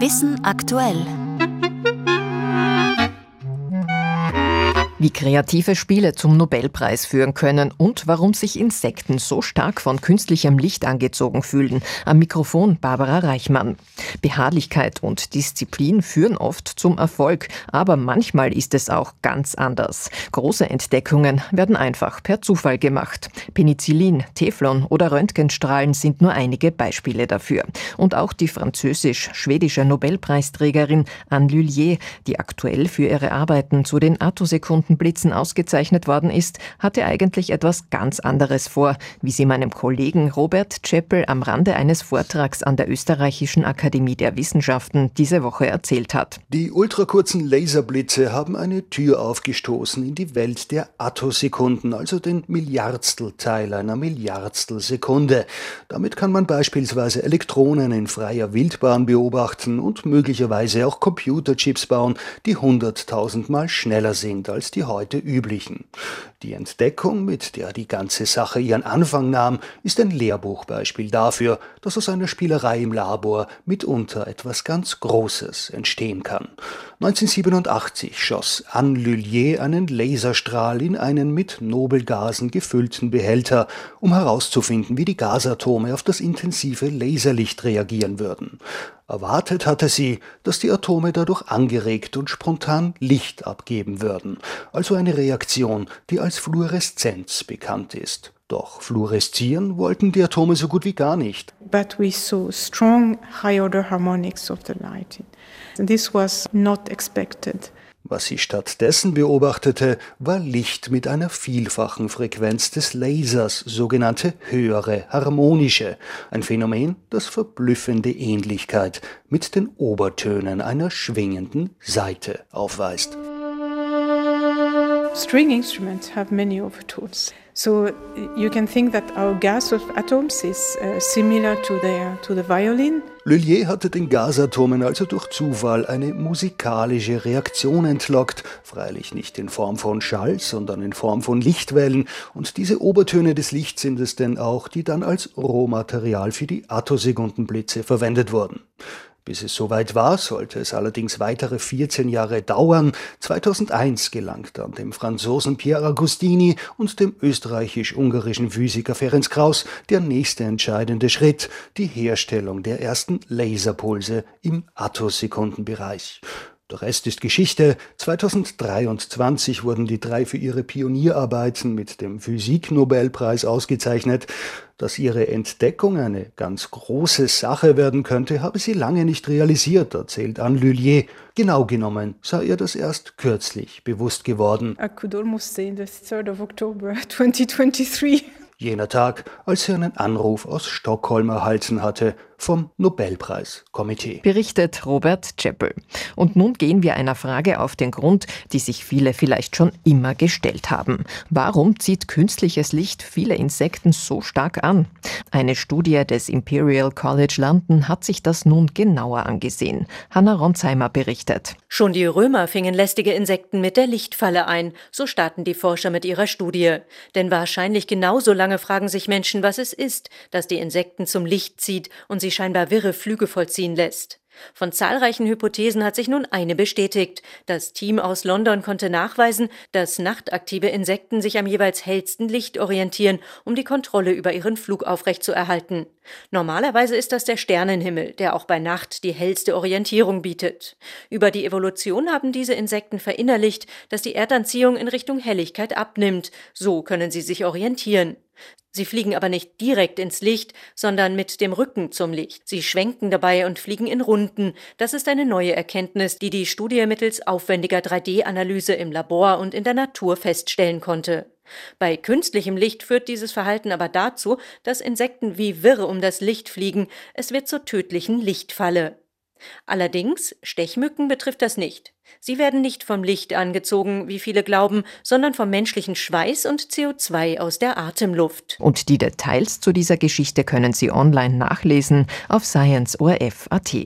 Wissen aktuell. Wie kreative Spiele zum Nobelpreis führen können und warum sich Insekten so stark von künstlichem Licht angezogen fühlen. Am Mikrofon Barbara Reichmann. Beharrlichkeit und Disziplin führen oft zum Erfolg, aber manchmal ist es auch ganz anders. Große Entdeckungen werden einfach per Zufall gemacht. Penicillin, Teflon oder Röntgenstrahlen sind nur einige Beispiele dafür. Und auch die französisch-schwedische Nobelpreisträgerin Anne Lullier, die aktuell für ihre Arbeiten zu den Attosekunden Blitzen ausgezeichnet worden ist, hatte eigentlich etwas ganz anderes vor, wie sie meinem Kollegen Robert Czeppel am Rande eines Vortrags an der Österreichischen Akademie der Wissenschaften diese Woche erzählt hat. Die ultrakurzen Laserblitze haben eine Tür aufgestoßen in die Welt der Attosekunden, also den Milliardstelteil einer Milliardstelsekunde. Damit kann man beispielsweise Elektronen in freier Wildbahn beobachten und möglicherweise auch Computerchips bauen, die hunderttausendmal schneller sind als die die heute üblichen. Die Entdeckung, mit der die ganze Sache ihren Anfang nahm, ist ein Lehrbuchbeispiel dafür, dass aus einer Spielerei im Labor mitunter etwas ganz Großes entstehen kann. 1987 schoss Anne Lullier einen Laserstrahl in einen mit Nobelgasen gefüllten Behälter, um herauszufinden, wie die Gasatome auf das intensive Laserlicht reagieren würden. Erwartet hatte sie, dass die Atome dadurch angeregt und spontan Licht abgeben würden, also eine Reaktion, die als Fluoreszenz bekannt ist. Doch fluoreszieren wollten die Atome so gut wie gar nicht. But we saw strong high-order harmonics of the light. This was not expected. Was sie stattdessen beobachtete, war Licht mit einer vielfachen Frequenz des Lasers, sogenannte höhere harmonische, ein Phänomen, das verblüffende Ähnlichkeit mit den Obertönen einer schwingenden Saite aufweist. String instruments have many overtones. So you can think that our gas of atoms is uh, similar to the, to the violin. Lullier hatte den Gasatomen also durch Zufall eine musikalische Reaktion entlockt, freilich nicht in Form von Schall, sondern in Form von Lichtwellen, und diese Obertöne des Lichts sind es denn auch, die dann als Rohmaterial für die Attosekundenblitze verwendet wurden. Bis es soweit war, sollte es allerdings weitere 14 Jahre dauern. 2001 gelangte an dem Franzosen Pierre Agostini und dem österreichisch-ungarischen Physiker Ferenc Kraus der nächste entscheidende Schritt, die Herstellung der ersten Laserpulse im Attosekundenbereich. Der Rest ist Geschichte. 2023 wurden die drei für ihre Pionierarbeiten mit dem Physiknobelpreis ausgezeichnet. Dass ihre Entdeckung eine ganz große Sache werden könnte, habe sie lange nicht realisiert, erzählt Anne Lullier. Genau genommen sei ihr das erst kürzlich bewusst geworden. I could almost say the 3rd of October 2023. Jener Tag, als sie einen Anruf aus Stockholm erhalten hatte vom Nobelpreiskomitee. Berichtet Robert Czeppel. Und nun gehen wir einer Frage auf den Grund, die sich viele vielleicht schon immer gestellt haben. Warum zieht künstliches Licht viele Insekten so stark an? Eine Studie des Imperial College London hat sich das nun genauer angesehen. Hanna Ronsheimer berichtet. Schon die Römer fingen lästige Insekten mit der Lichtfalle ein, so starten die Forscher mit ihrer Studie. Denn wahrscheinlich genauso lange fragen sich Menschen, was es ist, das die Insekten zum Licht zieht und sie sie scheinbar wirre Flüge vollziehen lässt. Von zahlreichen Hypothesen hat sich nun eine bestätigt. Das Team aus London konnte nachweisen, dass nachtaktive Insekten sich am jeweils hellsten Licht orientieren, um die Kontrolle über ihren Flug aufrechtzuerhalten. Normalerweise ist das der Sternenhimmel, der auch bei Nacht die hellste Orientierung bietet. Über die Evolution haben diese Insekten verinnerlicht, dass die Erdanziehung in Richtung Helligkeit abnimmt. So können sie sich orientieren. Sie fliegen aber nicht direkt ins Licht, sondern mit dem Rücken zum Licht. Sie schwenken dabei und fliegen in Runden. Das ist eine neue Erkenntnis, die die Studie mittels aufwendiger 3D-Analyse im Labor und in der Natur feststellen konnte. Bei künstlichem Licht führt dieses Verhalten aber dazu, dass Insekten wie Wirre um das Licht fliegen. Es wird zur tödlichen Lichtfalle. Allerdings, Stechmücken betrifft das nicht. Sie werden nicht vom Licht angezogen, wie viele glauben, sondern vom menschlichen Schweiß und CO2 aus der Atemluft. Und die Details zu dieser Geschichte können Sie online nachlesen auf science.orf.at.